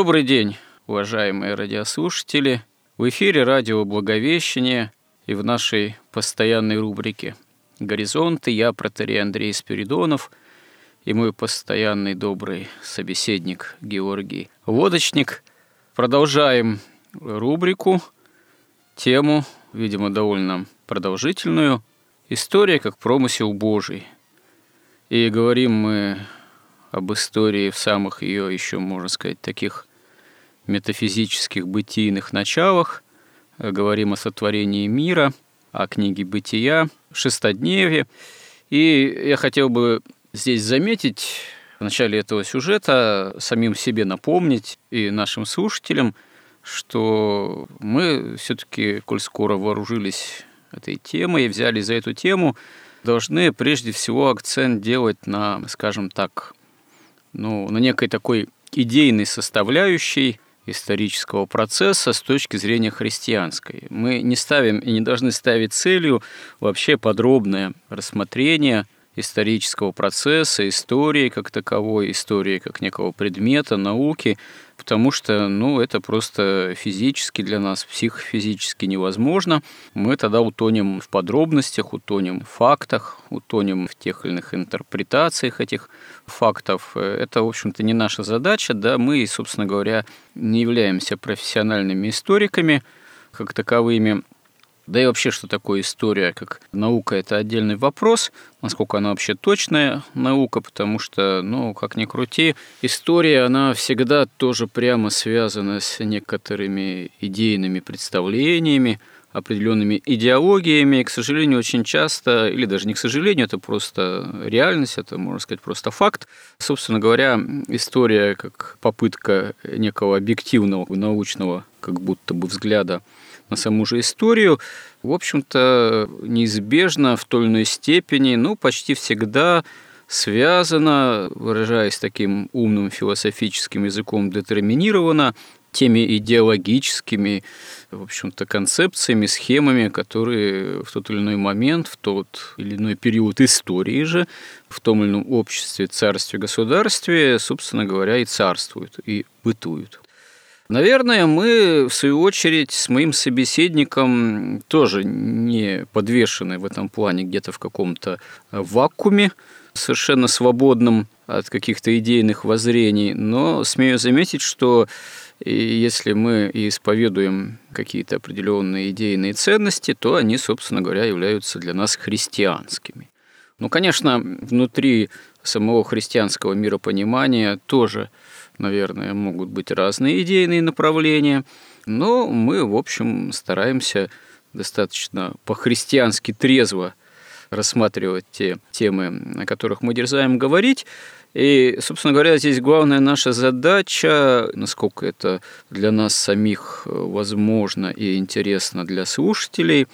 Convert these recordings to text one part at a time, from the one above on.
Добрый день, уважаемые радиослушатели. В эфире радио «Благовещение» и в нашей постоянной рубрике «Горизонты» я, протерей Андрей Спиридонов, и мой постоянный добрый собеседник Георгий Лодочник. Продолжаем рубрику, тему, видимо, довольно продолжительную «История как промысел Божий». И говорим мы об истории в самых ее еще, можно сказать, таких метафизических бытийных началах. Говорим о сотворении мира, о книге «Бытия», «Шестодневе». И я хотел бы здесь заметить в начале этого сюжета, самим себе напомнить и нашим слушателям, что мы все-таки, коль скоро вооружились этой темой и взяли за эту тему, должны прежде всего акцент делать на, скажем так, ну, на некой такой идейной составляющей исторического процесса с точки зрения христианской. Мы не ставим и не должны ставить целью вообще подробное рассмотрение исторического процесса, истории как таковой, истории как некого предмета, науки, потому что, ну, это просто физически для нас, психофизически невозможно. Мы тогда утонем в подробностях, утонем в фактах, утонем в тех или иных интерпретациях этих фактов. Это, в общем-то, не наша задача, да, мы, собственно говоря, не являемся профессиональными историками как таковыми, да и вообще, что такое история как наука, это отдельный вопрос, насколько она вообще точная наука, потому что, ну, как ни крути, история, она всегда тоже прямо связана с некоторыми идейными представлениями, определенными идеологиями, и, к сожалению, очень часто, или даже не к сожалению, это просто реальность, это, можно сказать, просто факт. Собственно говоря, история как попытка некого объективного научного как будто бы взгляда на саму же историю, в общем-то, неизбежно в той или иной степени, ну, почти всегда связано, выражаясь таким умным философическим языком, детерминировано теми идеологическими, в общем-то, концепциями, схемами, которые в тот или иной момент, в тот или иной период истории же, в том или ином обществе, царстве, государстве, собственно говоря, и царствуют, и бытуют. Наверное, мы, в свою очередь, с моим собеседником тоже не подвешены в этом плане где-то в каком-то вакууме, совершенно свободном от каких-то идейных воззрений, но смею заметить, что если мы исповедуем какие-то определенные идейные ценности, то они, собственно говоря, являются для нас христианскими. Ну, конечно, внутри самого христианского миропонимания тоже наверное, могут быть разные идейные направления, но мы, в общем, стараемся достаточно по-христиански трезво рассматривать те темы, о которых мы дерзаем говорить. И, собственно говоря, здесь главная наша задача, насколько это для нас самих возможно и интересно для слушателей,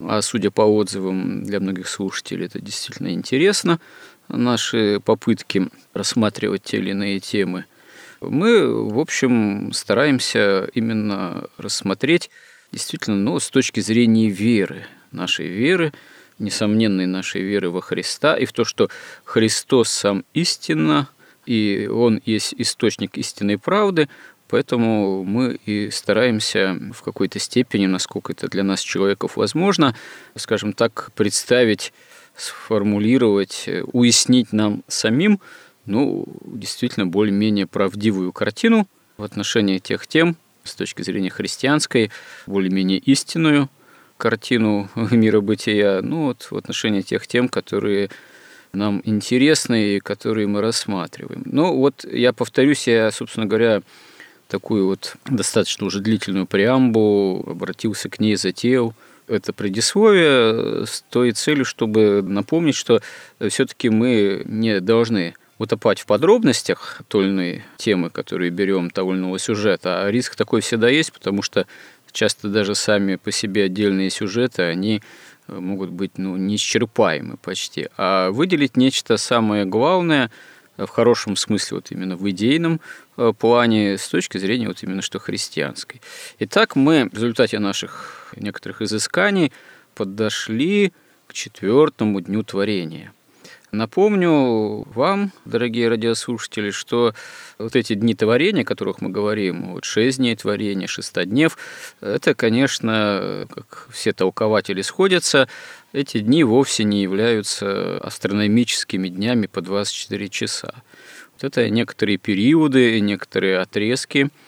а судя по отзывам для многих слушателей, это действительно интересно, наши попытки рассматривать те или иные темы – мы, в общем, стараемся именно рассмотреть действительно ну, с точки зрения веры, нашей веры, несомненной нашей веры во Христа и в то, что Христос сам истина, и Он есть источник истинной правды, Поэтому мы и стараемся в какой-то степени, насколько это для нас, человеков, возможно, скажем так, представить, сформулировать, уяснить нам самим ну, действительно более-менее правдивую картину в отношении тех тем, с точки зрения христианской, более-менее истинную картину мира бытия, ну вот в отношении тех тем, которые нам интересны и которые мы рассматриваем. Ну вот я повторюсь, я, собственно говоря, такую вот достаточно уже длительную преамбу, обратился к ней, затеял это предисловие с той целью, чтобы напомнить, что все-таки мы не должны утопать в подробностях той или иной темы, которые берем того или иного сюжета, а риск такой всегда есть, потому что часто даже сами по себе отдельные сюжеты, они могут быть ну, неисчерпаемы почти. А выделить нечто самое главное – в хорошем смысле, вот именно в идейном э, плане, с точки зрения вот именно что христианской. Итак, мы в результате наших некоторых изысканий подошли к четвертому дню творения – Напомню вам, дорогие радиослушатели, что вот эти дни творения, о которых мы говорим, вот шесть дней творения, шестоднев, это, конечно, как все толкователи сходятся, эти дни вовсе не являются астрономическими днями по 24 часа. Вот это некоторые периоды, некоторые отрезки –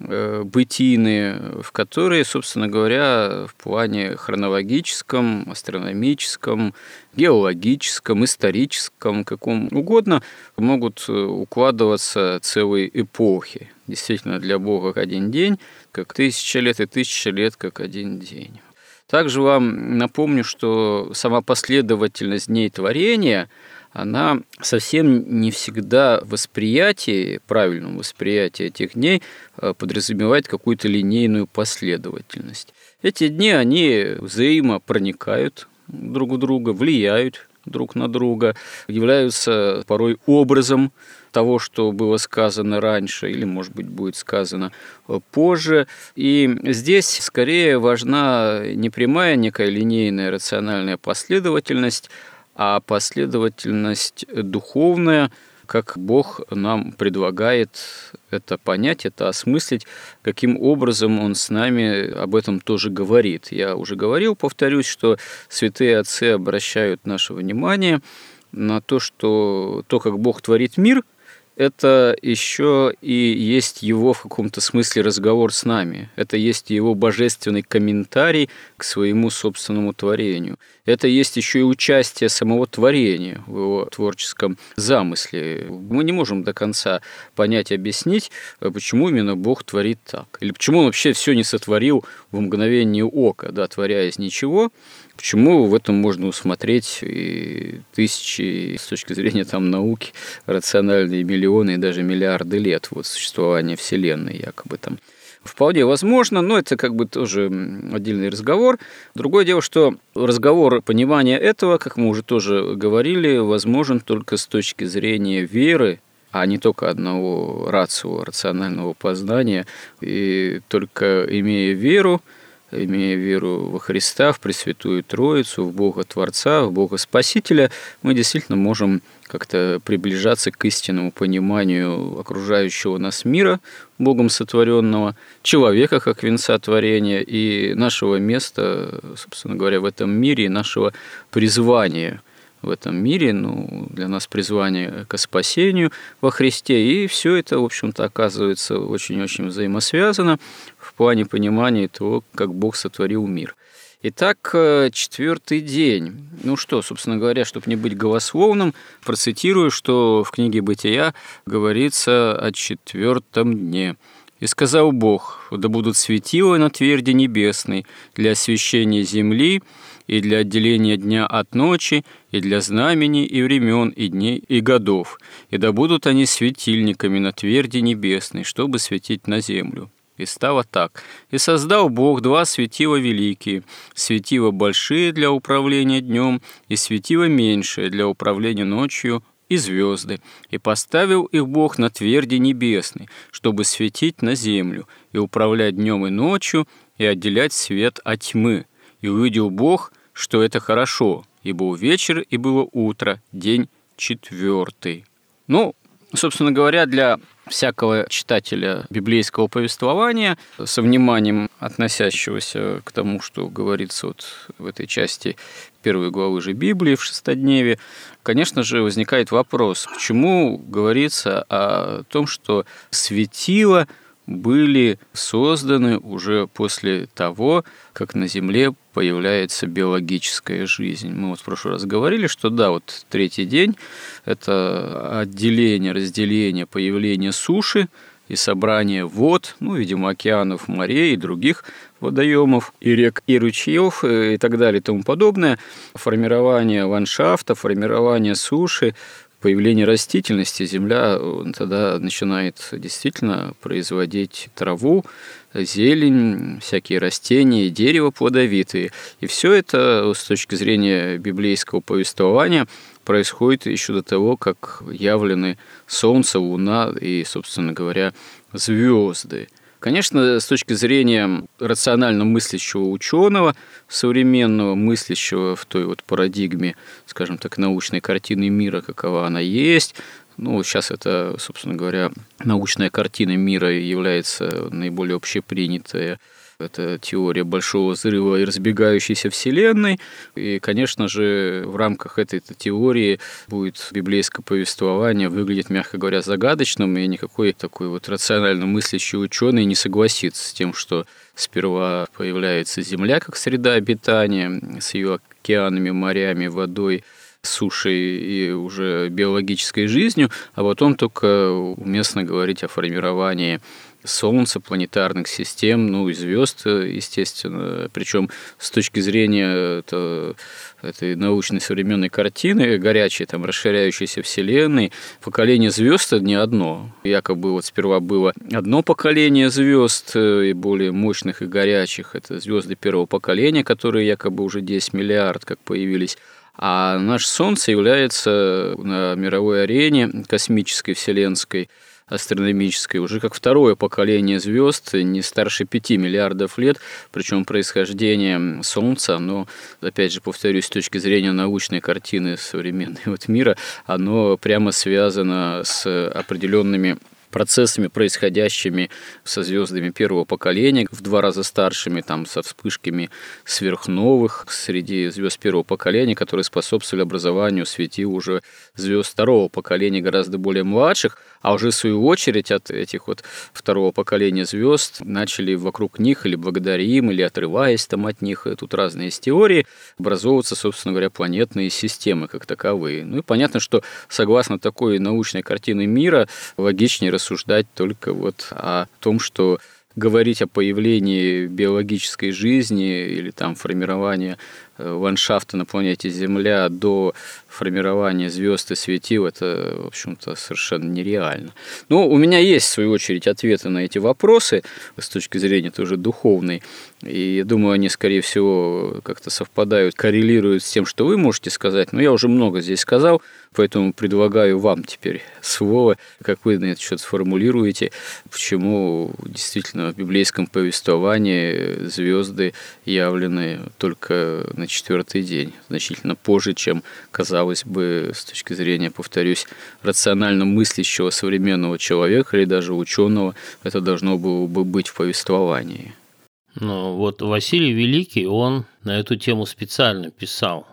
бытийные, в которые, собственно говоря, в плане хронологическом, астрономическом, геологическом, историческом, каком угодно, могут э, укладываться целые эпохи. Действительно, для Бога один день, как тысяча лет, и тысяча лет, как один день. Также вам напомню, что сама последовательность дней творения – она совсем не всегда восприятие, правильном восприятии этих дней э, подразумевает какую-то линейную последовательность. Эти дни, они взаимопроникают друг в друга, влияют друг на друга, являются порой образом того, что было сказано раньше или, может быть, будет сказано э, позже. И здесь скорее важна не прямая некая линейная рациональная последовательность, а последовательность духовная, как Бог нам предлагает это понять, это осмыслить, каким образом Он с нами об этом тоже говорит. Я уже говорил, повторюсь, что святые отцы обращают наше внимание на то, что то, как Бог творит мир – это еще и есть его в каком-то смысле разговор с нами. Это есть его божественный комментарий к своему собственному творению. Это есть еще и участие самого творения в его творческом замысле. Мы не можем до конца понять, объяснить, почему именно Бог творит так. Или почему он вообще все не сотворил в мгновение ока, да, творя из ничего, Почему в этом можно усмотреть и тысячи, с точки зрения там, науки, рациональные миллионы и даже миллиарды лет вот, существования Вселенной якобы там. Вполне возможно, но это как бы тоже отдельный разговор. Другое дело, что разговор понимания этого, как мы уже тоже говорили, возможен только с точки зрения веры, а не только одного рацио, рационального познания. И только имея веру, имея веру во Христа, в Пресвятую Троицу, в Бога Творца, в Бога Спасителя, мы действительно можем как-то приближаться к истинному пониманию окружающего нас мира, Богом сотворенного, человека как венца творения и нашего места, собственно говоря, в этом мире, и нашего призвания – в этом мире, ну, для нас призвание к спасению во Христе, и все это, в общем-то, оказывается очень-очень взаимосвязано в плане понимания того, как Бог сотворил мир. Итак, э, четвертый день. Ну что, собственно говоря, чтобы не быть голословным, процитирую, что в книге «Бытия» говорится о четвертом дне. «И сказал Бог, да будут светила на тверди небесной для освящения земли, и для отделения дня от ночи, и для знамений и времен, и дней, и годов, и да будут они светильниками на тверди небесной, чтобы светить на землю». И стало так. «И создал Бог два светила великие, светила большие для управления днем, и светила меньшие для управления ночью, и звезды, и поставил их Бог на тверди небесной, чтобы светить на землю, и управлять днем и ночью, и отделять свет от тьмы. И увидел Бог, что это хорошо, и был вечер, и было утро, день четвертый. Ну, собственно говоря, для всякого читателя библейского повествования, со вниманием относящегося к тому, что говорится вот в этой части первой главы же Библии в шестодневе, конечно же, возникает вопрос, почему говорится о том, что светило были созданы уже после того, как на Земле появляется биологическая жизнь. Мы вот в прошлый раз говорили, что да, вот третий день – это отделение, разделение, появление суши, и собрание вод, ну, видимо, океанов, морей и других водоемов, и рек, и ручьев, э, и так далее и тому подобное, формирование ландшафта, формирование суши, появление растительности, земля тогда начинает действительно производить траву, зелень, всякие растения, дерево плодовитые. И все это с точки зрения библейского повествования происходит еще до того, как явлены Солнце, Луна и, собственно говоря, звезды. Конечно, с точки зрения рационально мыслящего ученого, современного мыслящего в той вот парадигме, скажем так, научной картины мира, какова она есть, ну, сейчас это, собственно говоря, научная картина мира является наиболее общепринятой это теория большого взрыва и разбегающейся Вселенной. И, конечно же, в рамках этой теории будет библейское повествование выглядеть, мягко говоря, загадочным, и никакой такой вот рационально мыслящий ученый не согласится с тем, что сперва появляется Земля как среда обитания с ее океанами, морями, водой, сушей и уже биологической жизнью, а потом только уместно говорить о формировании Солнца, планетарных систем, ну и звезд, естественно. Причем с точки зрения это, этой научной современной картины, горячей, там, расширяющейся Вселенной, поколение звезд не одно. Якобы вот сперва было одно поколение звезд э, и более мощных и горячих. Это звезды первого поколения, которые якобы уже 10 миллиард как появились. А наше Солнце является на мировой арене космической, вселенской – астрономической, уже как второе поколение звезд, не старше 5 миллиардов лет, причем происхождение Солнца, оно, опять же, повторюсь, с точки зрения научной картины современной вот мира, оно прямо связано с определенными процессами, происходящими со звездами первого поколения, в два раза старшими, там, со вспышками сверхновых среди звезд первого поколения, которые способствовали образованию свети уже звезд второго поколения, гораздо более младших, а уже в свою очередь от этих вот второго поколения звезд начали вокруг них или благодаря им, или отрываясь там от них, тут разные есть теории, образовываться, собственно говоря, планетные системы как таковые. Ну и понятно, что согласно такой научной картины мира, логичнее рассуждать только вот о том, что говорить о появлении биологической жизни или там формировании ландшафта на планете Земля до формирования звезд и светил, это, в общем-то, совершенно нереально. Но у меня есть, в свою очередь, ответы на эти вопросы с точки зрения тоже духовной. И я думаю, они, скорее всего, как-то совпадают, коррелируют с тем, что вы можете сказать. Но я уже много здесь сказал, поэтому предлагаю вам теперь слово, как вы на этот счет сформулируете, почему действительно в библейском повествовании звезды явлены только на четвертый день, значительно позже, чем казалось бы с точки зрения, повторюсь, рационально мыслящего современного человека или даже ученого, это должно было бы быть в повествовании. Ну, вот Василий Великий, он на эту тему специально писал.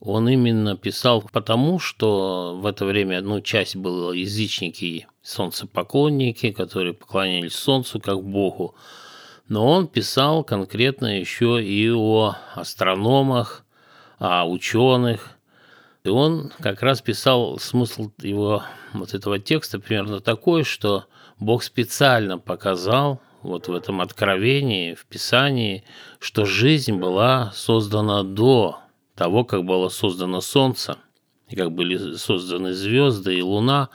Он именно писал потому, что в это время ну, часть была язычники, солнцепоклонники, которые поклонялись солнцу как богу. Но он писал конкретно еще и о астрономах, о ученых. И он как раз писал смысл его вот этого текста примерно такой, что Бог специально показал вот в этом откровении, в Писании, что жизнь была создана до того, как было создано Солнце, и как были созданы звезды и Луна,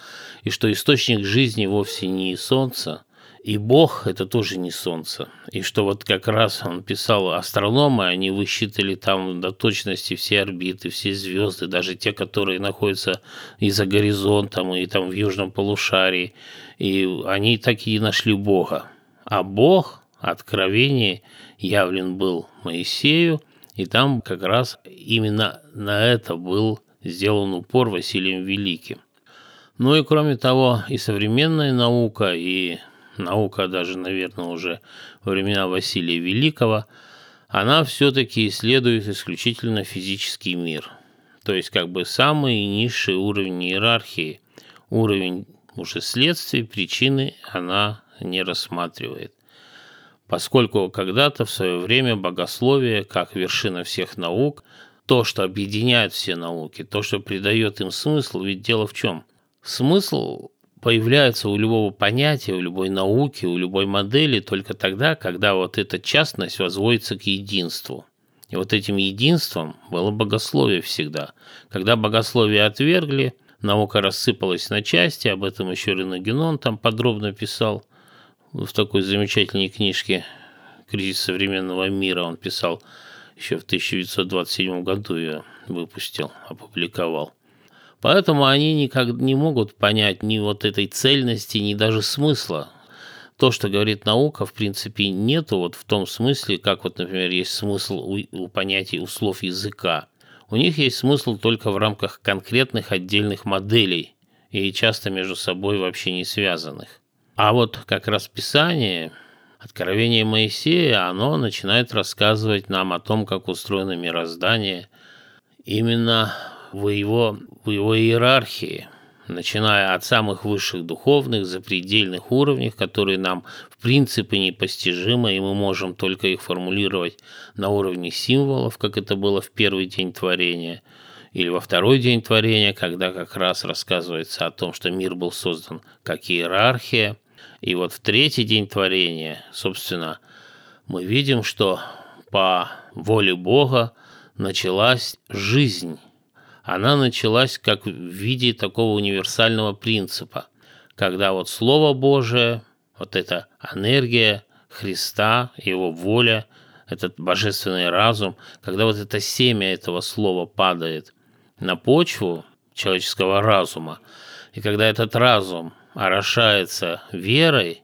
и что источник жизни вовсе не Солнце, и Бог – это тоже не Солнце. И что вот как раз он писал астрономы, они высчитали там до точности все орбиты, все звезды, даже те, которые находятся и за горизонтом, и там в южном полушарии. И они так и нашли Бога. А Бог, откровение, явлен был Моисею, и там как раз именно на это был сделан упор Василием Великим. Ну и кроме того, и современная наука, и наука даже, наверное, уже во времена Василия Великого, она все-таки исследует исключительно физический мир. То есть как бы самый низший уровень иерархии, уровень уже следствий, причины она не рассматривает. Поскольку когда-то в свое время богословие, как вершина всех наук, то, что объединяет все науки, то, что придает им смысл, ведь дело в чем? Смысл появляется у любого понятия, у любой науки, у любой модели только тогда, когда вот эта частность возводится к единству. И вот этим единством было богословие всегда. Когда богословие отвергли, наука рассыпалась на части, об этом еще Ренагенон там подробно писал в такой замечательной книжке «Кризис современного мира» он писал еще в 1927 году ее выпустил, опубликовал. Поэтому они никак не могут понять ни вот этой цельности, ни даже смысла. То, что говорит наука, в принципе, нету вот в том смысле, как вот, например, есть смысл у, у понятий у слов языка. У них есть смысл только в рамках конкретных отдельных моделей и часто между собой вообще не связанных. А вот как раз Писание, Откровение Моисея, оно начинает рассказывать нам о том, как устроено мироздание именно в его, в его иерархии, начиная от самых высших духовных, запредельных уровней, которые нам в принципе непостижимы, и мы можем только их формулировать на уровне символов, как это было в первый день творения, или во второй день творения, когда как раз рассказывается о том, что мир был создан как иерархия, и вот в третий день творения, собственно, мы видим, что по воле Бога началась жизнь. Она началась как в виде такого универсального принципа, когда вот Слово Божие, вот эта энергия Христа, Его воля, этот божественный разум, когда вот это семя этого слова падает на почву человеческого разума, и когда этот разум орошается верой,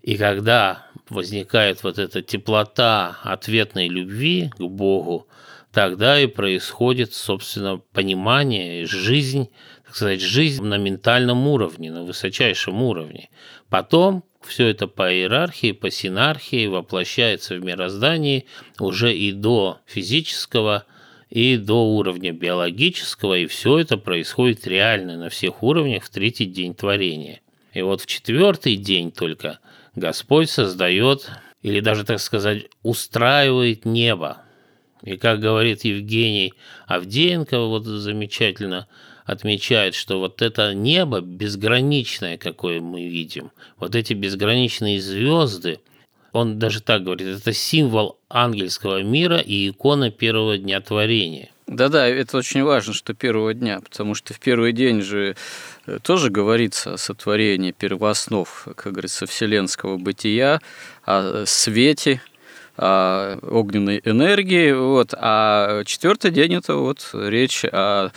и когда возникает вот эта теплота ответной любви к Богу, тогда и происходит, собственно, понимание, жизнь, так сказать, жизнь на ментальном уровне, на высочайшем уровне. Потом все это по иерархии, по синархии воплощается в мироздании уже и до физического, и до уровня биологического, и все это происходит реально на всех уровнях в третий день творения. И вот в четвертый день только Господь создает, или даже, так сказать, устраивает небо. И как говорит Евгений Авдеенко, вот замечательно отмечает, что вот это небо безграничное, какое мы видим, вот эти безграничные звезды, он даже так говорит, это символ ангельского мира и икона первого дня творения. Да-да, это очень важно, что первого дня, потому что в первый день же э, тоже говорится о сотворении первооснов, как говорится, вселенского бытия, о свете, огненной энергии, вот, а четвертый день это вот речь о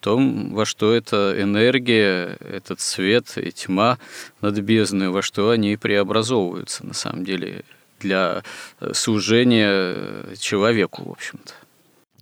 том, во что эта энергия, этот свет и тьма над бездной, во что они преобразовываются на самом деле для служения человеку, в общем-то.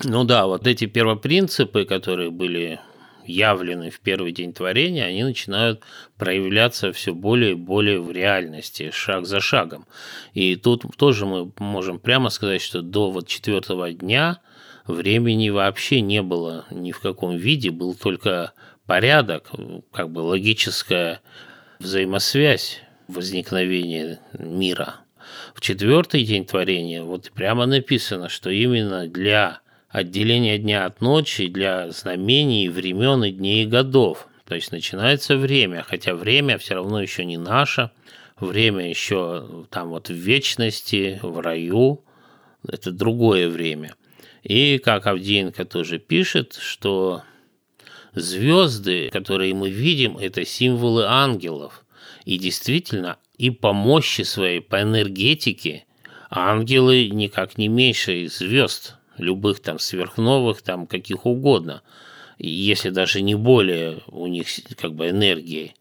Ну да, вот эти первопринципы, которые были явлены в первый день творения, они начинают проявляться все более и более в реальности, шаг за шагом. И тут тоже мы можем прямо сказать, что до вот четвертого дня времени вообще не было ни в каком виде, был только порядок, как бы логическая взаимосвязь возникновения мира. В четвертый день творения вот прямо написано, что именно для отделение дня от ночи для знамений, времен и дней и годов. То есть начинается время, хотя время все равно еще не наше, время еще там вот в вечности, в раю, это другое время. И как Авдеенко тоже пишет, что звезды, которые мы видим, это символы ангелов. И действительно, и по мощи своей, по энергетике, ангелы никак не меньше звезд – любых там сверхновых, там каких угодно, если даже не более у них как бы энергии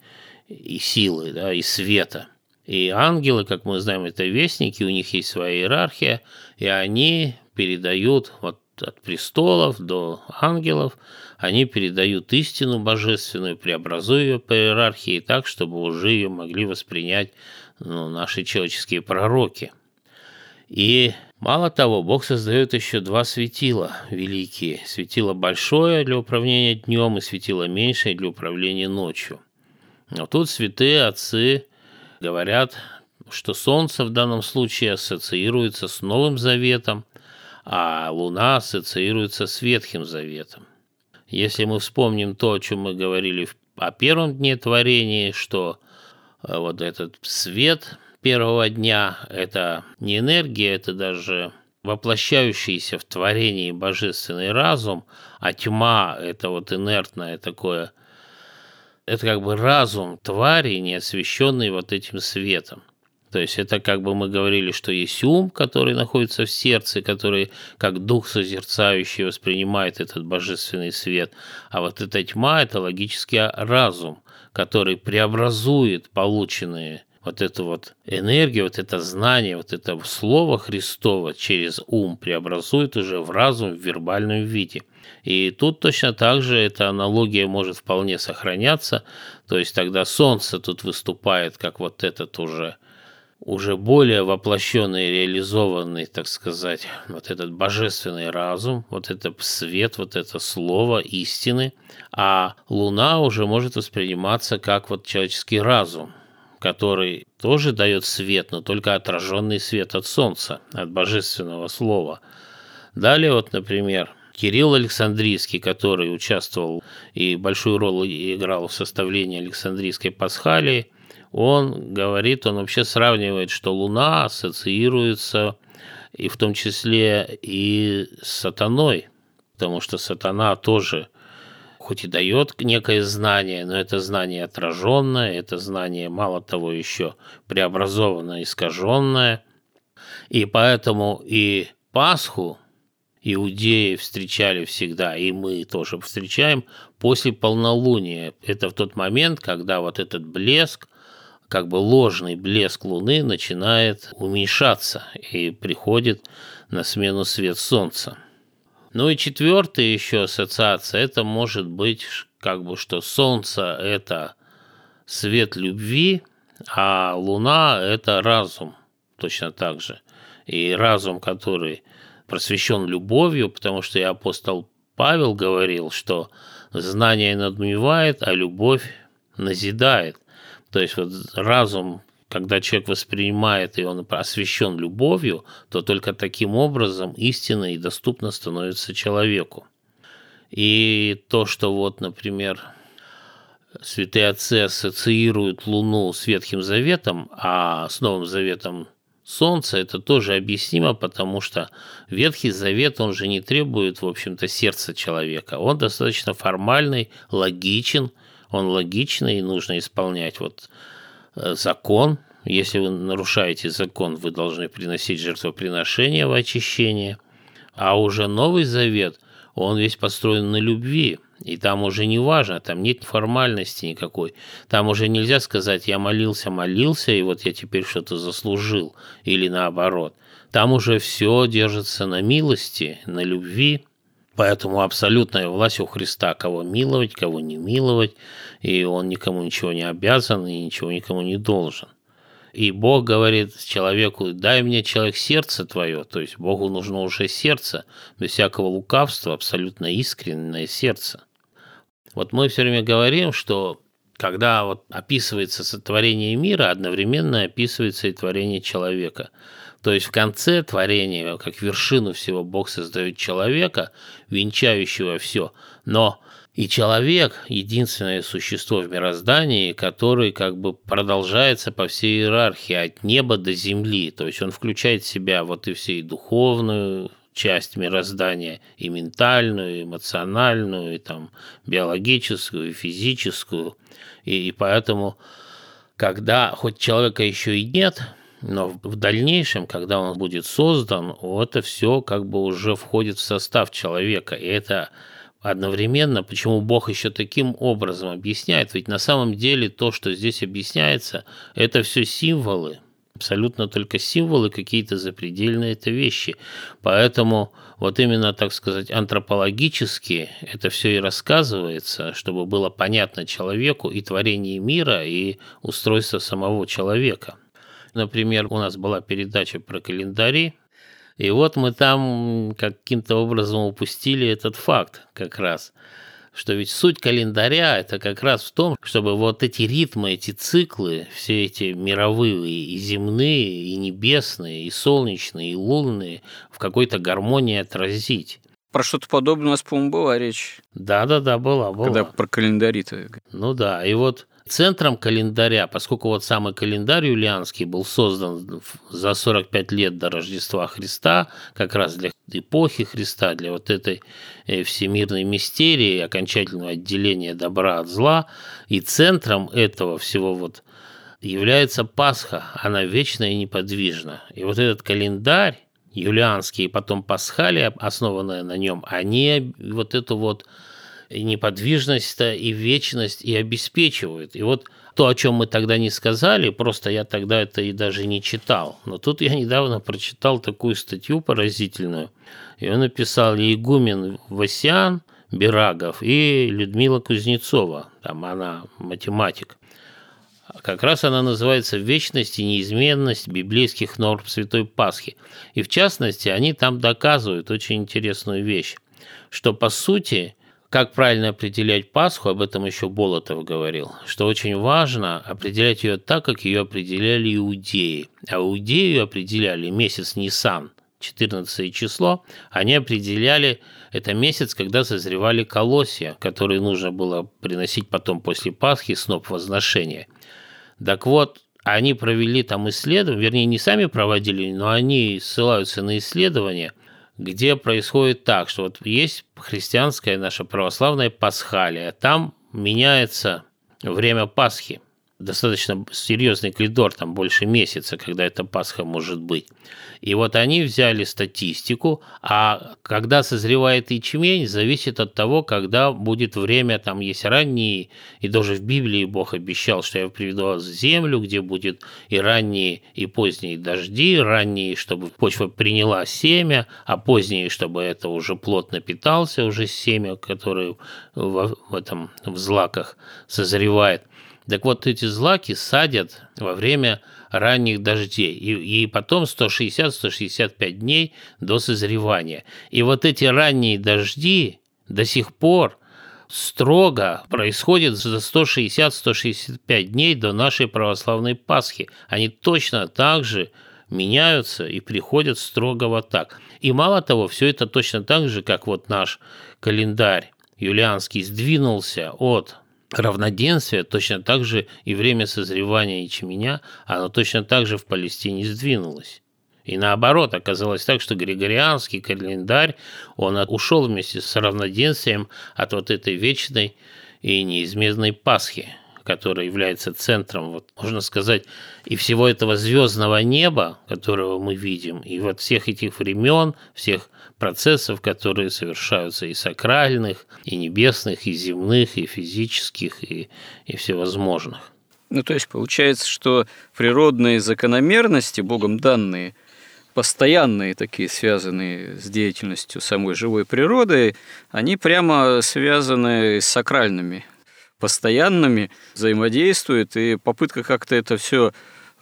и силы, да, и света. И ангелы, как мы знаем, это вестники, у них есть своя иерархия, и они передают вот от престолов до ангелов, они передают истину божественную, преобразуя ее по иерархии так, чтобы уже ее могли воспринять ну, наши человеческие пророки. И Мало того, Бог создает еще два светила великие. Светило большое для управления днем и светило меньшее для управления ночью. Но тут святые отцы говорят, что Солнце в данном случае ассоциируется с Новым Заветом, а Луна ассоциируется с Ветхим Заветом. Если мы вспомним то, о чем мы говорили о первом дне творения, что э, вот этот свет первого дня – это не энергия, это даже воплощающийся в творении божественный разум, а тьма – это вот инертное такое, это как бы разум твари, не освещенный вот этим светом. То есть это как бы мы говорили, что есть ум, который находится в сердце, который как дух созерцающий воспринимает этот божественный свет, а вот эта тьма – это логический разум, который преобразует полученные вот эту вот энергию, вот это знание, вот это слово Христово через ум преобразует уже в разум в вербальном виде. И тут точно так же эта аналогия может вполне сохраняться, то есть тогда солнце тут выступает как вот этот уже уже более воплощенный, реализованный, так сказать, вот этот божественный разум, вот это свет, вот это слово истины, а Луна уже может восприниматься как вот человеческий разум, который тоже дает свет, но только отраженный свет от Солнца, от божественного слова. Далее вот, например, Кирилл Александрийский, который участвовал и большую роль играл в составлении Александрийской пасхалии, он говорит, он вообще сравнивает, что Луна ассоциируется и в том числе и с сатаной, потому что сатана тоже хоть и дает некое знание, но это знание отраженное, это знание, мало того, еще преобразованное, искаженное. И поэтому и Пасху иудеи встречали всегда, и мы тоже встречаем после полнолуния. Это в тот момент, когда вот этот блеск, как бы ложный блеск Луны начинает уменьшаться и приходит на смену свет Солнца. Ну и четвертая еще ассоциация, это может быть как бы, что Солнце – это свет любви, а Луна – это разум точно так же. И разум, который просвещен любовью, потому что и апостол Павел говорил, что знание надмевает, а любовь назидает. То есть вот разум, когда человек воспринимает и он освящен любовью, то только таким образом истина и доступно становится человеку. И то, что вот, например, святые отцы ассоциируют Луну с Ветхим Заветом, а с Новым Заветом Солнце, это тоже объяснимо, потому что Ветхий Завет, он же не требует, в общем-то, сердца человека. Он достаточно формальный, логичен – он логичный, и нужно исполнять вот закон. Если вы нарушаете закон, вы должны приносить жертвоприношение в очищение. А уже Новый Завет, он весь построен на любви. И там уже не важно, там нет формальности никакой. Там уже нельзя сказать, я молился, молился, и вот я теперь что-то заслужил. Или наоборот. Там уже все держится на милости, на любви. Поэтому абсолютная власть у Христа, кого миловать, кого не миловать, и он никому ничего не обязан и ничего никому не должен. И Бог говорит человеку, дай мне человек сердце твое, то есть Богу нужно уже сердце, без всякого лукавства, абсолютно искреннее сердце. Вот мы все время говорим, что когда вот описывается сотворение мира, одновременно описывается и творение человека – то есть в конце творения, как вершину всего, Бог создает человека, венчающего все. Но и человек – единственное существо в мироздании, который как бы продолжается по всей иерархии от неба до земли. То есть он включает в себя вот и всей духовную часть мироздания, и ментальную, и эмоциональную, и там биологическую, и физическую. И, и поэтому, когда хоть человека еще и нет – но в дальнейшем, когда он будет создан, это все как бы уже входит в состав человека. И это одновременно, почему Бог еще таким образом объясняет, ведь на самом деле то, что здесь объясняется, это все символы, абсолютно только символы, какие-то запредельные это вещи. Поэтому вот именно, так сказать, антропологически это все и рассказывается, чтобы было понятно человеку и творение мира, и устройство самого человека. Например, у нас была передача про календари, и вот мы там каким-то образом упустили этот факт как раз, что ведь суть календаря это как раз в том, чтобы вот эти ритмы, эти циклы, все эти мировые и земные, и небесные, и солнечные, и лунные в какой-то гармонии отразить. Про что-то подобное у нас, по-моему, была речь. Да-да-да, была, была. Когда про календари-то. Ну да, и вот центром календаря, поскольку вот самый календарь юлианский был создан за 45 лет до Рождества Христа, как раз для эпохи Христа, для вот этой э, всемирной мистерии, окончательного отделения добра от зла, и центром этого всего вот является Пасха, она вечна и неподвижна. И вот этот календарь, юлианский и потом пасхалия, основанная на нем, они вот эту вот неподвижность и вечность и обеспечивают. И вот то, о чем мы тогда не сказали, просто я тогда это и даже не читал. Но тут я недавно прочитал такую статью поразительную. Ее написал игумен Васян Бирагов и Людмила Кузнецова. Там она математик. Как раз она называется «Вечность и неизменность библейских норм Святой Пасхи». И в частности, они там доказывают очень интересную вещь, что по сути как правильно определять Пасху, об этом еще Болотов говорил, что очень важно определять ее так, как ее определяли иудеи. А иудеи определяли месяц Нисан, 14 число, они определяли это месяц, когда созревали колосья, которые нужно было приносить потом после Пасхи, сноп возношения. Так вот, они провели там исследования, вернее, не сами проводили, но они ссылаются на исследования – где происходит так, что вот есть христианская наша православная пасхалия, там меняется время Пасхи – достаточно серьезный коридор, там больше месяца, когда эта Пасха может быть. И вот они взяли статистику, а когда созревает ячмень, зависит от того, когда будет время, там есть ранние, и даже в Библии Бог обещал, что я приведу вас в землю, где будет и ранние, и поздние дожди, ранние, чтобы почва приняла семя, а поздние, чтобы это уже плотно питался, уже семя, которое в, в этом в злаках созревает. Так вот, эти злаки садят во время ранних дождей, и, и потом 160-165 дней до созревания. И вот эти ранние дожди до сих пор строго происходят за 160-165 дней до нашей православной Пасхи. Они точно так же меняются и приходят строго вот так. И мало того, все это точно так же, как вот наш календарь юлианский сдвинулся от равноденствие, точно так же и время созревания ячменя, оно точно так же в Палестине сдвинулось. И наоборот, оказалось так, что Григорианский календарь, он ушел вместе с равноденствием от вот этой вечной и неизменной Пасхи, которая является центром, вот, можно сказать, и всего этого звездного неба, которого мы видим, и вот всех этих времен, всех процессов, которые совершаются и сакральных, и небесных, и земных, и физических, и, и всевозможных. Ну, то есть получается, что природные закономерности, Богом данные, постоянные такие, связанные с деятельностью самой живой природы, они прямо связаны с сакральными, постоянными, взаимодействуют, и попытка как-то это все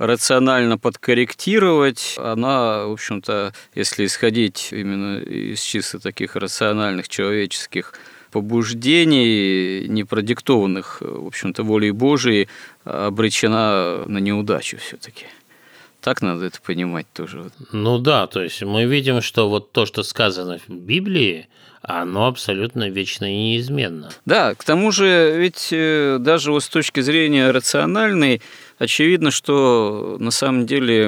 рационально подкорректировать, она, в общем-то, если исходить именно из чисто таких рациональных человеческих побуждений, не продиктованных, в общем-то, волей Божией, обречена на неудачу все-таки. Так надо это понимать тоже. Ну да, то есть мы видим, что вот то, что сказано в Библии, оно абсолютно вечно и неизменно. Да, к тому же ведь э, даже вот с точки зрения рациональной, очевидно, что на самом деле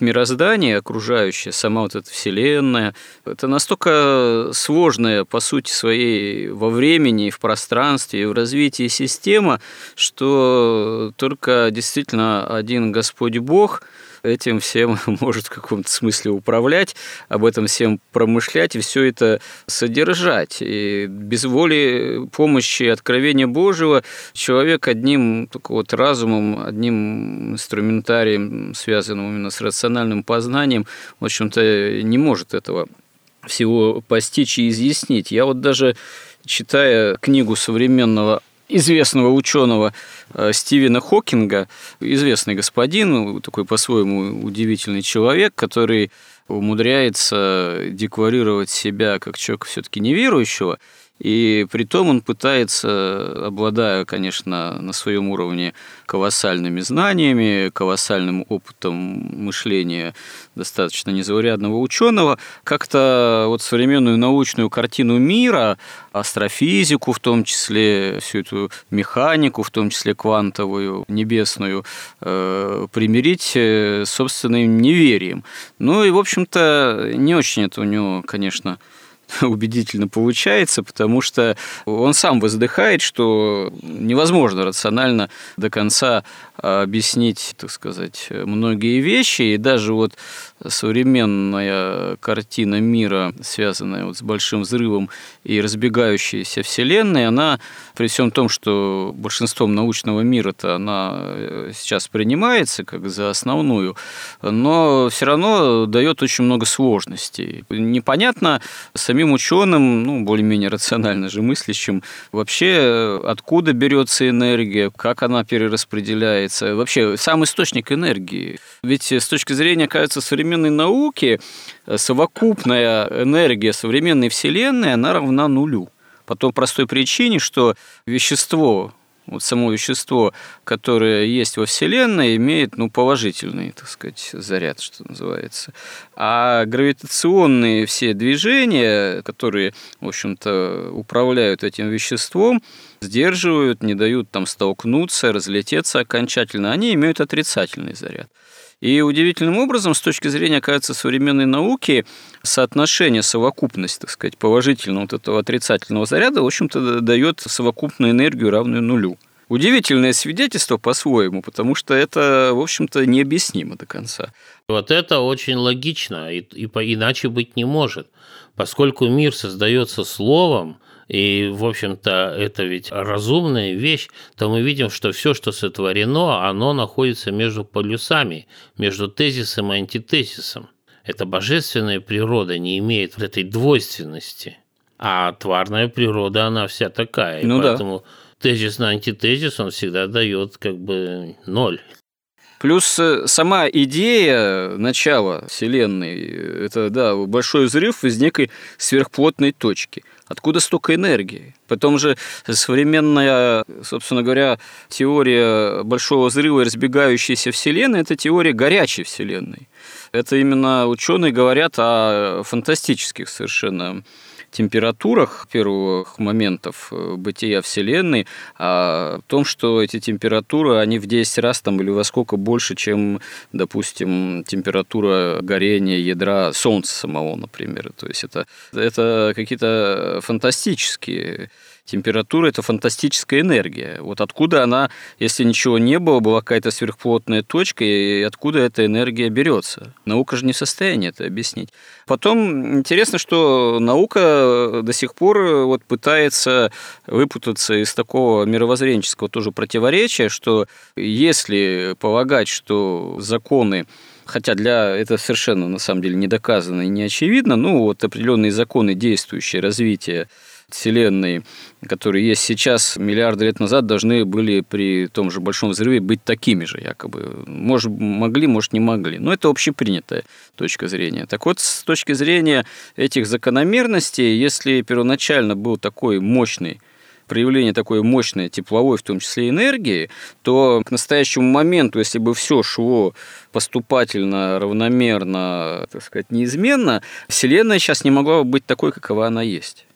мироздание окружающее, сама вот эта Вселенная, это настолько сложная по сути своей во времени, в пространстве, и в развитии система, что только действительно один Господь Бог – этим всем может в каком-то смысле управлять, об этом всем промышлять и все это содержать. И без воли помощи и откровения Божьего человек одним только вот разумом, одним инструментарием, связанным именно с рациональным познанием, в общем-то, не может этого всего постичь и изъяснить. Я вот даже читая книгу современного известного ученого э, Стивена Хокинга, известный господин, такой по-своему удивительный человек, который умудряется декларировать себя как человека все-таки неверующего. И при том он пытается, обладая, конечно, на своем уровне колоссальными знаниями, колоссальным опытом мышления достаточно незаурядного ученого, как-то вот современную научную картину мира, астрофизику в том числе, всю эту механику, в том числе квантовую, небесную, э, примирить э, собственным неверием. Ну и, в общем-то, не очень это у него, конечно, убедительно получается, потому что он сам воздыхает, что невозможно рационально до конца объяснить, так сказать, многие вещи, и даже вот современная картина мира, связанная вот с большим взрывом и разбегающейся Вселенной, она при всем том, что большинством научного мира-то она э, сейчас принимается как за основную, но все равно дает очень много сложностей. Непонятно самим ученым, ну, более-менее рационально же мыслящим, вообще откуда берется энергия, как она перераспределяется, вообще сам источник энергии. Ведь с точки зрения, кажется, современной науки, совокупная энергия современной Вселенной, она равна нулю. По той простой причине, что вещество, вот само вещество, которое есть во Вселенной, имеет ну, положительный, так сказать, заряд, что называется. А гравитационные все движения, которые, в общем-то, управляют этим веществом, сдерживают, не дают там столкнуться, разлететься окончательно, они имеют отрицательный заряд. И удивительным образом, с точки зрения, кажется, современной науки, соотношение, совокупность, так сказать, положительного вот этого отрицательного заряда, в общем-то, дает совокупную энергию, равную нулю. Удивительное свидетельство по-своему, потому что это, в общем-то, необъяснимо до конца. Вот это очень логично, и, и иначе быть не может. Поскольку мир создается словом, и, в общем-то, это ведь разумная вещь, то мы видим, что все, что сотворено, оно находится между полюсами, между тезисом и антитезисом. Эта божественная природа не имеет вот этой двойственности. А тварная природа, она вся такая. Ну и поэтому да. тезис на антитезис, он всегда дает как бы ноль. Плюс э, сама идея начала Вселенной, это да, большой взрыв из некой сверхплотной точки – Откуда столько энергии? Потом же современная, собственно говоря, теория большого взрыва и разбегающейся Вселенной – это теория горячей Вселенной. Это именно ученые говорят о фантастических совершенно температурах первых моментов э, бытия Вселенной, а о том, что эти температуры, они в 10 раз там или во сколько больше, чем, допустим, температура горения ядра Солнца самого, например. То есть это, это какие-то фантастические температура – это фантастическая энергия. Вот откуда она, если ничего не было, была какая-то сверхплотная точка, и откуда эта энергия берется? Наука же не в состоянии это объяснить. Потом интересно, что наука до сих пор вот пытается выпутаться из такого мировоззренческого тоже противоречия, что если полагать, что законы хотя для это совершенно на самом деле не доказано и не очевидно, ну вот определенные законы действующие развития Вселенной, которые есть сейчас, миллиарды лет назад должны были при том же большом взрыве быть такими же, якобы. Может, могли, может, не могли. Но это общепринятая точка зрения. Так вот, с точки зрения этих закономерностей, если первоначально был такой мощный проявление такой мощной тепловой, в том числе энергии, то к настоящему моменту, если бы все шло поступательно, равномерно, так сказать, неизменно, Вселенная сейчас не могла бы быть такой, какова она есть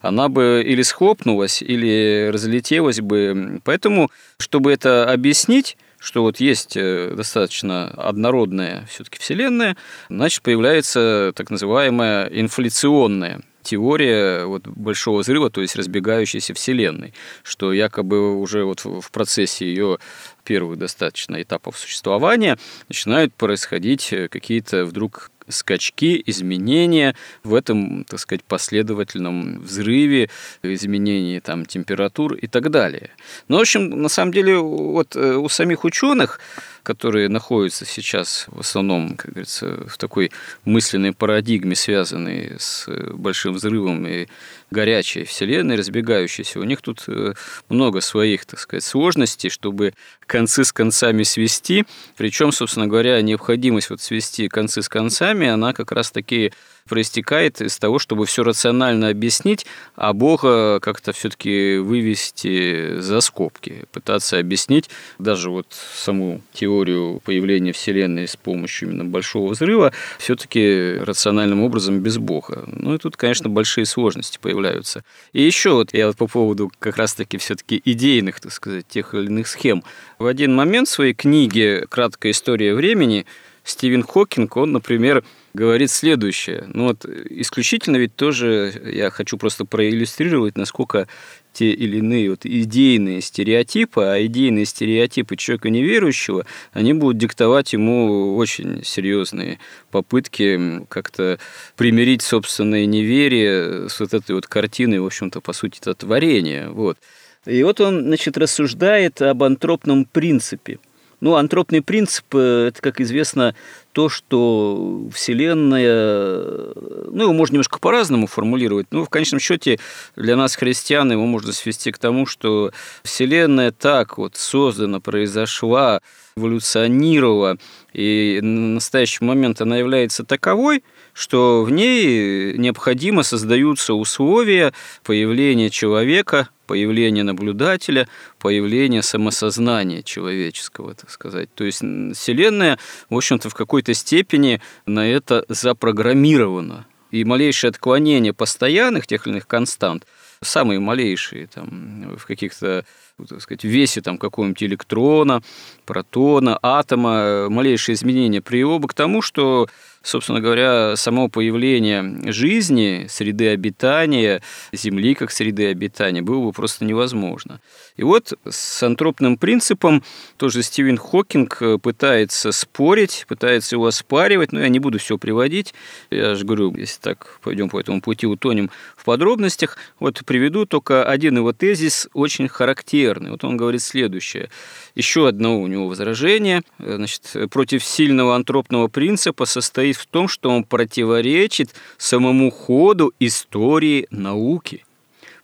она бы или схлопнулась, или разлетелась бы. Поэтому, чтобы это объяснить, что вот есть э, достаточно однородная все-таки Вселенная, значит, появляется так называемая инфляционная теория вот большого взрыва, то есть разбегающейся Вселенной, что якобы уже вот в процессе ее первых достаточно этапов существования начинают происходить э, какие-то вдруг скачки, изменения в этом, так сказать, последовательном взрыве, изменении там, температур и так далее. Но, в общем, на самом деле, вот э, у самих ученых которые находятся сейчас в основном, как говорится, в такой мысленной парадигме, связанной с большим взрывом и горячей Вселенной, разбегающейся, у них тут э, много своих, так сказать, сложностей, чтобы концы с концами свести. Причем, собственно говоря, необходимость вот свести концы с концами, она как раз-таки проистекает из того, чтобы все рационально объяснить, а Бога как-то все-таки вывести за скобки, пытаться объяснить даже вот саму теорию появления Вселенной с помощью именно большого взрыва, все-таки рациональным образом без Бога. Ну и тут, конечно, большие сложности появляются. И еще вот я вот по поводу как раз-таки все-таки идейных, так сказать, тех или иных схем. В один момент в своей книге «Краткая история времени» Стивен Хокинг, он, например, говорит следующее. Ну вот исключительно ведь тоже я хочу просто проиллюстрировать, насколько те или иные вот идейные стереотипы, а идейные стереотипы человека неверующего, они будут диктовать ему очень серьезные попытки как-то примирить собственное неверие с вот этой вот картиной, в общем-то, по сути, это творение. Вот. И вот он, значит, рассуждает об антропном принципе – ну, антропный принцип э, – это, как известно, то, что Вселенная, ну, его можно немножко по-разному формулировать, но в конечном счете для нас, христиан, его можно свести к тому, что Вселенная так вот создана, произошла, эволюционировала, и на настоящий момент она является таковой, что в ней необходимо создаются условия появления человека, появления наблюдателя, появления самосознания человеческого, так сказать. То есть Вселенная, в общем-то, в какой-то степени на это запрограммирована. И малейшее отклонение постоянных тех или иных констант, самые малейшие, там, в каких-то так сказать, весе там, какого-нибудь электрона, протона, атома, малейшие изменения привело бы к тому, что собственно говоря, само появление жизни, среды обитания, Земли как среды обитания было бы просто невозможно. И вот с антропным принципом тоже Стивен Хокинг пытается спорить, пытается его оспаривать, но я не буду все приводить. Я же говорю, если так пойдем по этому пути, утонем в подробностях. Вот приведу только один его тезис, очень характерный. Вот он говорит следующее. Еще одно у него возражение значит, против сильного антропного принципа состоит в том, что он противоречит самому ходу истории науки.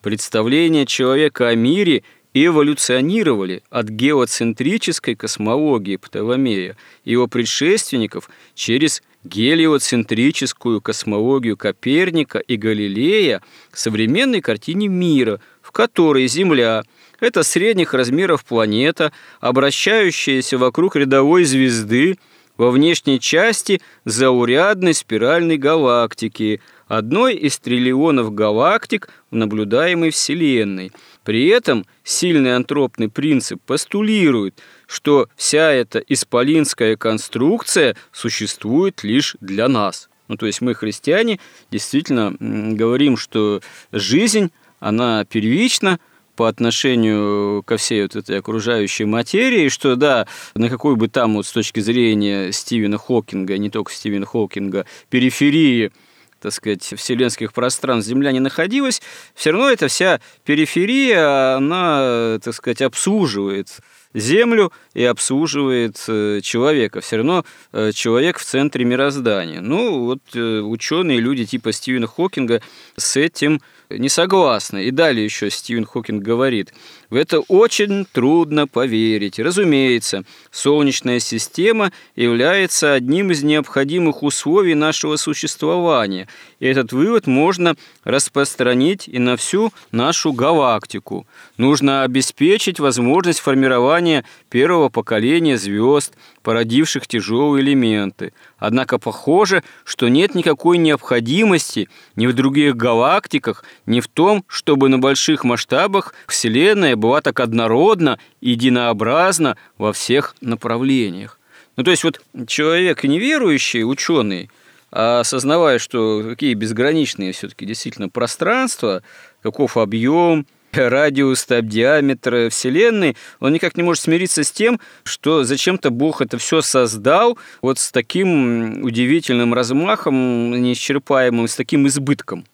Представление человека о мире эволюционировали от геоцентрической космологии Птоломея и его предшественников через гелиоцентрическую космологию Коперника и Галилея к современной картине мира, в которой Земля – это средних размеров планета, обращающаяся вокруг рядовой звезды – во внешней части заурядной спиральной галактики, одной из триллионов галактик в наблюдаемой Вселенной. При этом сильный антропный принцип постулирует, что вся эта исполинская конструкция существует лишь для нас. Ну, то есть мы, христиане, действительно говорим, что жизнь, она первична, по отношению ко всей вот этой окружающей материи, что да, на какой бы там вот с точки зрения Стивена Хокинга, не только Стивена Хокинга, периферии так сказать, вселенских пространств Земля не находилась, все равно эта вся периферия, она, так сказать, обслуживает Землю и обслуживает э, человека. Все равно э, человек в центре мироздания. Ну, вот э, ученые, люди типа Стивена Хокинга с этим не согласны. И далее еще Стивен Хокинг говорит, в это очень трудно поверить. Разумеется, Солнечная система является одним из необходимых условий нашего существования, и этот вывод можно распространить и на всю нашу галактику. Нужно обеспечить возможность формирования первого поколения звезд, породивших тяжелые элементы. Однако похоже, что нет никакой необходимости ни в других галактиках, ни в том, чтобы на больших масштабах Вселенная была так однородна и единообразна во всех направлениях. Ну, то есть вот человек неверующий, ученый, осознавая, что какие безграничные все-таки действительно пространства, каков объем, радиус, там, диаметр Вселенной, он никак не может смириться с тем, что зачем-то Бог это все создал вот с таким удивительным размахом, неисчерпаемым, с таким избытком.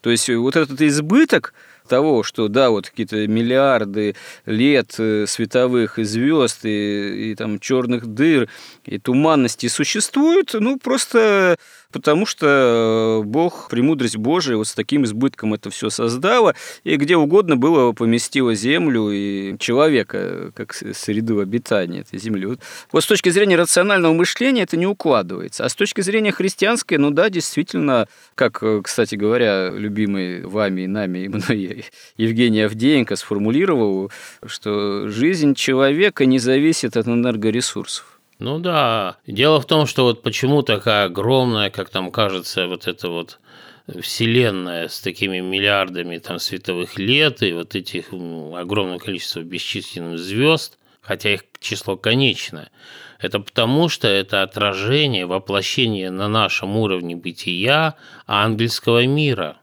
То есть вот этот избыток, того, что, да, вот какие-то миллиарды лет э, световых и звезд, и, и там черных дыр, и туманности существуют, ну, просто потому что э, Бог, премудрость Божия, вот с таким избытком это все создала, и где угодно было поместила землю и человека, как среду обитания этой земли. Вот, вот с точки зрения рационального мышления это не укладывается. А с точки зрения христианской, ну да, действительно, как, э, кстати говоря, любимый вами и нами и мной Евгений Авдеенко сформулировал, что жизнь человека не зависит от энергоресурсов. Ну да. Дело в том, что вот почему такая огромная, как там кажется, вот эта вот Вселенная с такими миллиардами там световых лет и вот этих огромное количество бесчисленных звезд, хотя их число конечное, это потому, что это отражение, воплощение на нашем уровне бытия ангельского мира.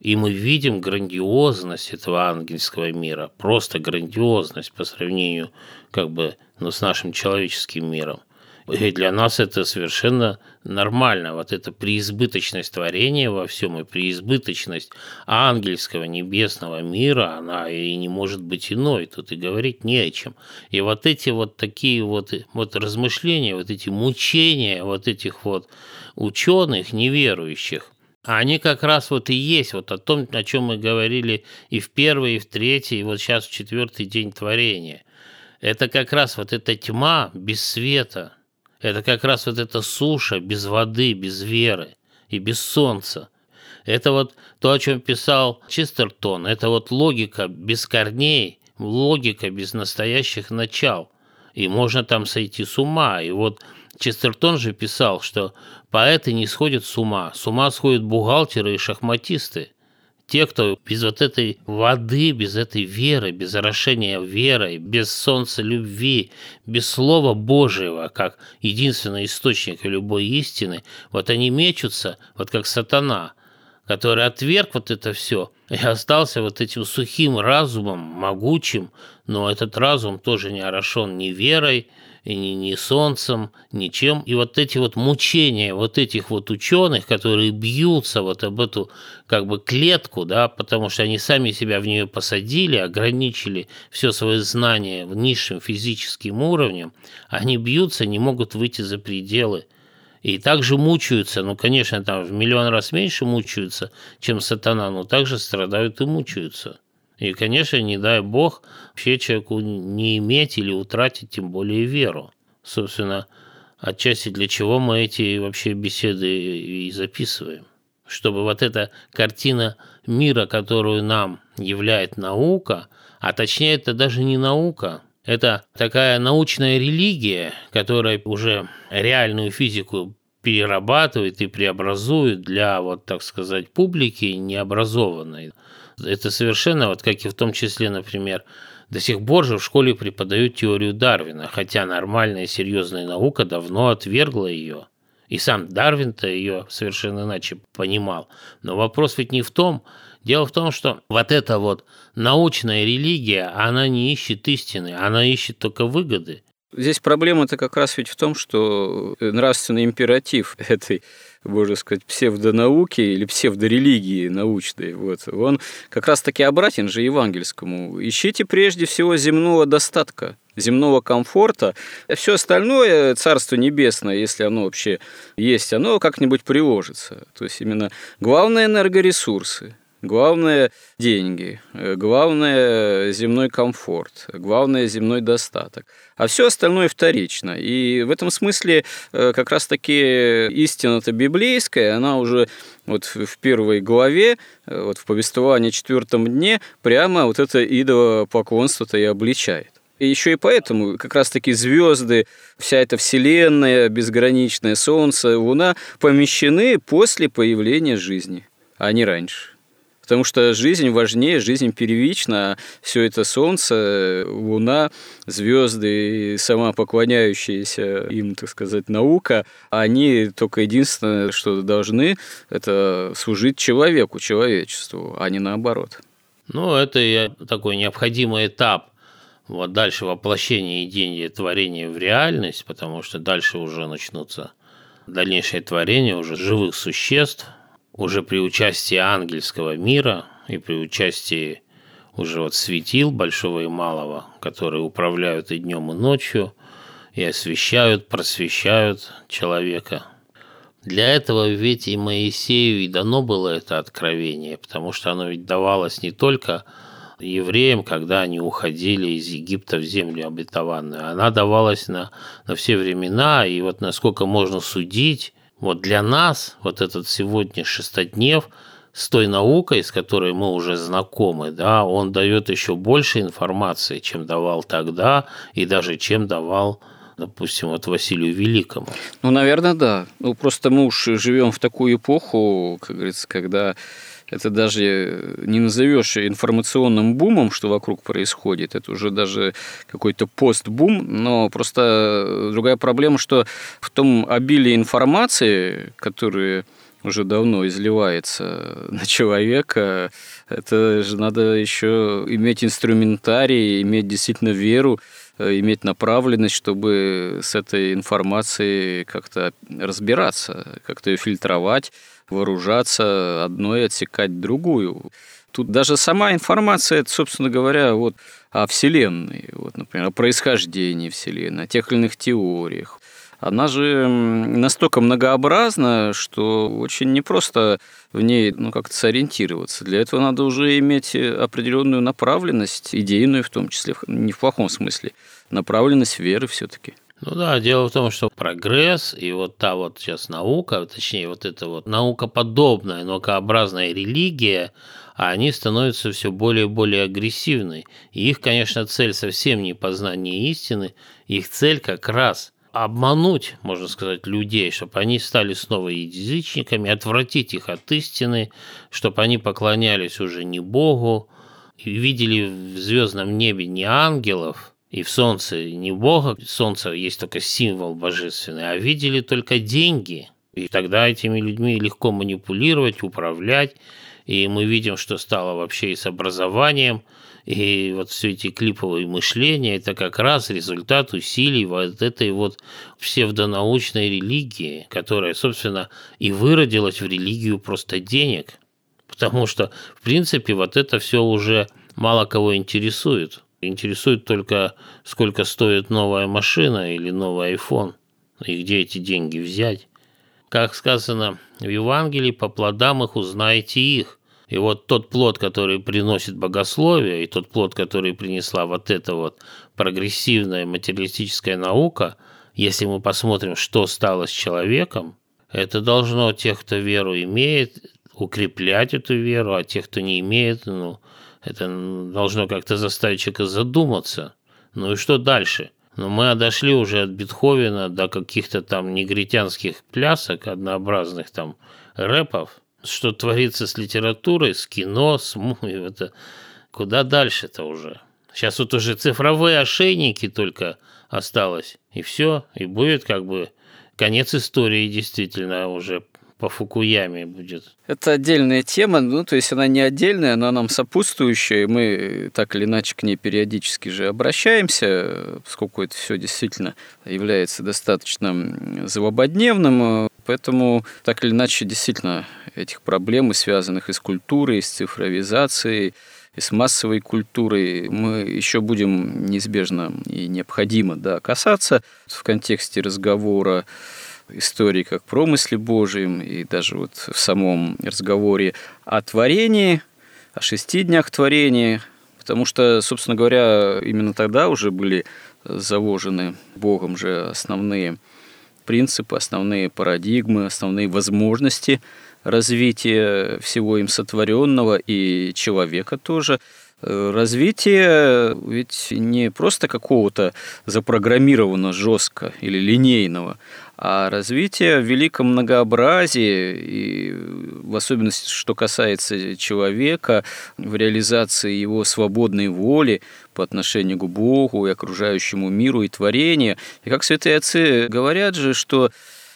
И мы видим грандиозность этого ангельского мира, просто грандиозность по сравнению как бы но с нашим человеческим миром. И для нас это совершенно нормально. Вот эта преизбыточность творения во всем и преизбыточность ангельского небесного мира, она и не может быть иной. Тут и говорить не о чем. И вот эти вот такие вот, вот размышления, вот эти мучения вот этих вот ученых неверующих, они как раз вот и есть вот о том, о чем мы говорили и в первый, и в третий, и вот сейчас в четвертый день творения это как раз вот эта тьма без света, это как раз вот эта суша без воды, без веры и без солнца. Это вот то, о чем писал Чистертон, это вот логика без корней, логика без настоящих начал. И можно там сойти с ума. И вот Честертон же писал, что поэты не сходят с ума, с ума сходят бухгалтеры и шахматисты те, кто без вот этой воды, без этой веры, без орошения верой, без солнца любви, без Слова Божьего, как единственного источника любой истины, вот они мечутся, вот как сатана, который отверг вот это все и остался вот этим сухим разумом, могучим, но этот разум тоже не орошен ни верой, ни, ни солнцем, ничем. И вот эти вот мучения вот этих вот ученых, которые бьются вот об эту как бы клетку, да, потому что они сами себя в нее посадили, ограничили все свое знание низшим физическим уровнем, они бьются, не могут выйти за пределы. И также мучаются, ну, конечно, там в миллион раз меньше мучаются, чем сатана, но также страдают и мучаются. И, конечно, не дай бог вообще человеку не иметь или утратить тем более веру. Собственно, отчасти для чего мы эти вообще беседы и записываем. Чтобы вот эта картина мира, которую нам являет наука, а точнее это даже не наука, это такая научная религия, которая уже реальную физику перерабатывает и преобразует для, вот так сказать, публики необразованной. Это совершенно, вот как и в том числе, например, до сих пор же в школе преподают теорию Дарвина, хотя нормальная серьезная наука давно отвергла ее. И сам Дарвин-то ее совершенно иначе понимал. Но вопрос ведь не в том. Дело в том, что вот эта вот научная религия, она не ищет истины, она ищет только выгоды. Здесь проблема-то как раз ведь в том, что нравственный императив этой можно сказать, псевдонауки или псевдорелигии научной, вот, он как раз-таки обратен же евангельскому. Ищите прежде всего земного достатка, земного комфорта. Все остальное, Царство Небесное, если оно вообще есть, оно как-нибудь приложится. То есть именно главное энергоресурсы, Главное – деньги, главное – земной комфорт, главное – земной достаток. А все остальное вторично. И в этом смысле э, как раз-таки истина-то библейская, она уже вот в первой главе, э, вот в повествовании четвертом дне, прямо вот это идолопоклонство-то и обличает. И еще и поэтому как раз-таки звезды, вся эта вселенная, безграничное солнце, луна помещены после появления жизни, а не раньше. Потому что жизнь важнее, жизнь первична, все это солнце, луна, звезды и сама поклоняющаяся им, так сказать, наука, они только единственное, что должны, это служить человеку, человечеству, а не наоборот. Ну, это такой необходимый этап вот дальше воплощение идеи творения в реальность, потому что дальше уже начнутся дальнейшее творение уже живых существ, уже при участии ангельского мира и при участии уже вот светил большого и малого, которые управляют и днем, и ночью, и освещают, просвещают человека. Для этого ведь и Моисею и дано было это откровение, потому что оно ведь давалось не только евреям, когда они уходили из Египта в землю обетованную. Она давалась на, на все времена, и вот насколько можно судить, вот для нас вот этот сегодня шестоднев с той наукой, с которой мы уже знакомы, да, он дает еще больше информации, чем давал тогда, и даже чем давал допустим, вот Василию Великому. Ну, наверное, да. Ну, просто мы уж живем в такую эпоху, как говорится, когда это даже не назовешь информационным бумом, что вокруг происходит, это уже даже какой-то постбум, но просто другая проблема, что в том обилии информации, которая уже давно изливается на человека, это же надо еще иметь инструментарий, иметь действительно веру, иметь направленность, чтобы с этой информацией как-то разбираться, как-то ее фильтровать, вооружаться одной, отсекать другую. Тут даже сама информация, это, собственно говоря, вот о Вселенной, вот, например, о происхождении Вселенной, о тех или иных теориях. Она же настолько многообразна, что очень непросто в ней ну, как-то сориентироваться. Для этого надо уже иметь определенную направленность, идейную в том числе, не в плохом смысле, направленность веры все-таки. Ну да, дело в том, что прогресс и вот та вот сейчас наука, точнее вот эта вот наукоподобная, наукообразная религия, они становятся все более и более агрессивны. И их, конечно, цель совсем не познание истины, их цель как раз обмануть, можно сказать, людей, чтобы они стали снова язычниками, отвратить их от истины, чтобы они поклонялись уже не Богу, и видели в звездном небе не ангелов, и в солнце не Бога, солнце есть только символ божественный, а видели только деньги. И тогда этими людьми легко манипулировать, управлять. И мы видим, что стало вообще и с образованием, и вот все эти клиповые мышления, это как раз результат усилий вот этой вот псевдонаучной религии, которая, собственно, и выродилась в религию просто денег. Потому что, в принципе, вот это все уже мало кого интересует. Интересует только, сколько стоит новая машина или новый iPhone, и где эти деньги взять. Как сказано в Евангелии, по плодам их узнаете их. И вот тот плод, который приносит богословие, и тот плод, который принесла вот эта вот прогрессивная материалистическая наука, если мы посмотрим, что стало с человеком, это должно тех, кто веру имеет, укреплять эту веру, а тех, кто не имеет, ну, это должно как-то заставить человека задуматься. Ну и что дальше? Ну, мы дошли уже от Бетховена до каких-то там негритянских плясок, однообразных там рэпов. Что творится с литературой, с кино, с это Куда дальше-то уже? Сейчас вот уже цифровые ошейники только осталось. И все. И будет как бы конец истории действительно уже по Фукуяме будет. Это отдельная тема, ну, то есть она не отдельная, она нам сопутствующая, и мы так или иначе к ней периодически же обращаемся, поскольку это все действительно является достаточно злободневным, поэтому так или иначе действительно этих проблем, связанных и с культурой, и с цифровизацией, и с массовой культурой мы еще будем неизбежно и необходимо да, касаться в контексте разговора истории как промысле Божьем, и даже вот в самом разговоре о творении, о шести днях творения, потому что, собственно говоря, именно тогда уже были заложены Богом же основные принципы, основные парадигмы, основные возможности развития всего им сотворенного и человека тоже – развитие ведь не просто какого-то запрограммированного жестко или линейного, а развитие в великом многообразии, и в особенности, что касается человека, в реализации его свободной воли по отношению к Богу и окружающему миру и творению. И как святые отцы говорят же, что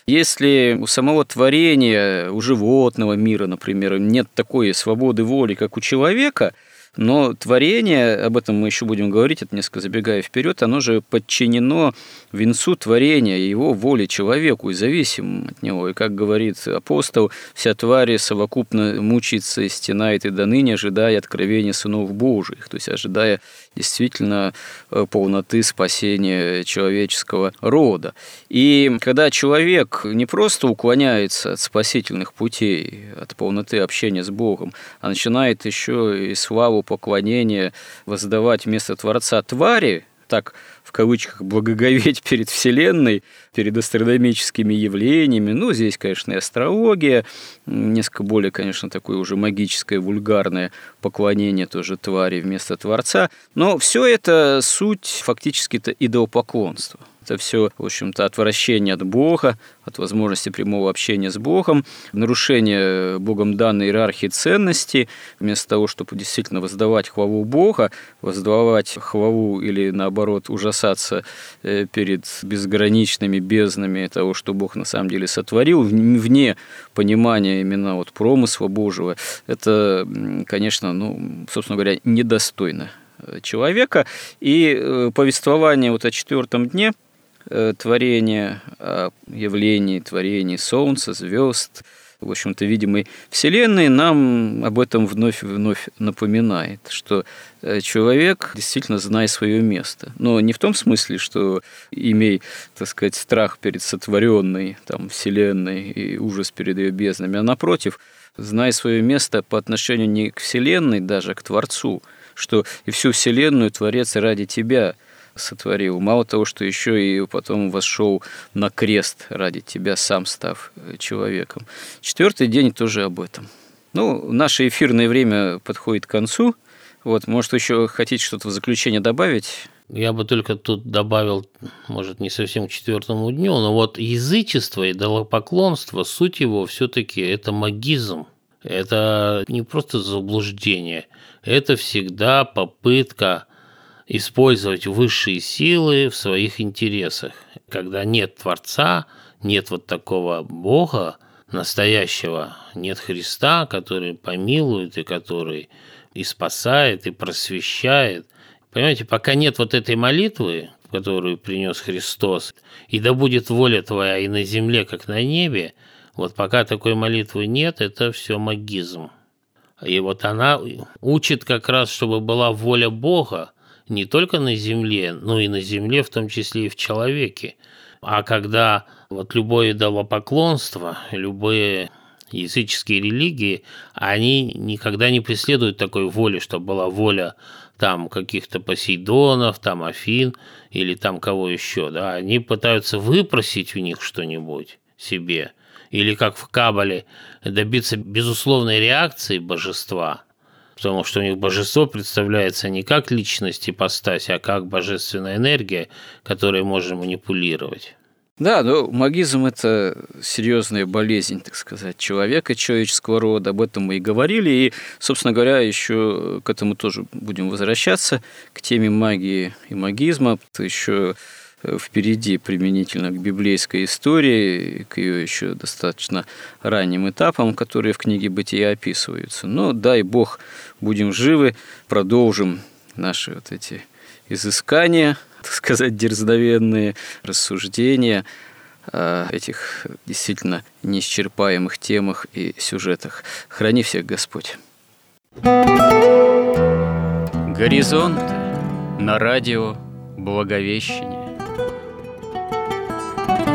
если у самого творения, у животного мира, например, нет такой свободы воли, как у человека – Но творение, об этом мы еще будем говорить, это несколько забегая вперед, оно же подчинено венцу творения, его воле человеку и зависимым от него. И как говорит апостол, вся тварь совокупно мучается и стенает и до ныне, ожидая откровения сынов Божьих, то есть ожидая действительно э, полноты спасения человеческого рода. И когда человек не просто уклоняется от спасительных путей, от полноты общения с Богом, а начинает еще и славу поклонения воздавать вместо Творца твари, так в кавычках благоговеть перед Вселенной, перед астрономическими явлениями. Ну, здесь, конечно, и астрология, несколько более, конечно, такое уже магическое, вульгарное поклонение тоже твари вместо Творца. Но все это суть фактически-то идолопоклонства. Это все, в общем-то, отвращение от Бога, от возможности прямого общения с Богом, нарушение Богом данной иерархии ценностей, вместо того, чтобы действительно воздавать хвалу Бога, воздавать хвалу или, наоборот, ужасаться э, перед безграничными безднами того, что Бог на самом деле сотворил, вне понимания именно вот промысла Божьего, это, конечно, ну, собственно говоря, недостойно э, человека. И э, повествование вот о четвертом дне – Э, творения, о явлении творения Солнца, звезд, в общем-то, видимой Вселенной, нам об этом вновь и вновь напоминает, что э, человек действительно знает свое место. Но не в том смысле, что имей, так сказать, страх перед сотворенной там, Вселенной и ужас перед ее безднами, а напротив, знай свое место по отношению не к Вселенной, даже а к Творцу, что и всю Вселенную Творец ради тебя – сотворил. Мало того, что еще и потом вошел на крест ради тебя, сам став э, человеком. Четвертый день тоже об этом. Ну, наше эфирное время подходит к концу. Вот, может, еще хотите что-то в заключение добавить? Я бы только тут добавил, может, не совсем к четвертому дню, но вот язычество и идолопоклонство, суть его все-таки это магизм. Это не просто заблуждение, это всегда попытка использовать высшие силы в своих интересах. Когда нет Творца, нет вот такого Бога настоящего, нет Христа, который помилует и который и спасает, и просвещает. Понимаете, пока нет вот этой молитвы, которую принес Христос, и да будет воля твоя и на земле, как на небе, вот пока такой молитвы нет, это все магизм. И вот она учит как раз, чтобы была воля Бога, не только на Земле, но и на Земле, в том числе и в человеке. А когда вот любое идолопоклонство, любые языческие религии, они никогда не преследуют такой воли, чтобы была воля там каких-то Посейдонов, там Афин или там кого еще, да, они пытаются выпросить у них что-нибудь себе, или как в Кабале добиться безусловной реакции божества – потому что у них божество представляется не как личность ипостась, а как божественная энергия, которой можно манипулировать. Да, но магизм – это серьезная болезнь, так сказать, человека, человеческого рода. Об этом мы и говорили. И, собственно говоря, еще к этому тоже будем возвращаться, к теме магии и магизма. Это еще впереди применительно к библейской истории, к ее еще достаточно ранним этапам, которые в книге «Бытия» описываются. Но дай Бог, будем живы, продолжим наши вот эти изыскания, так сказать, дерзновенные рассуждения о этих действительно неисчерпаемых темах и сюжетах. Храни всех Господь. Горизонт на радио Благовещение.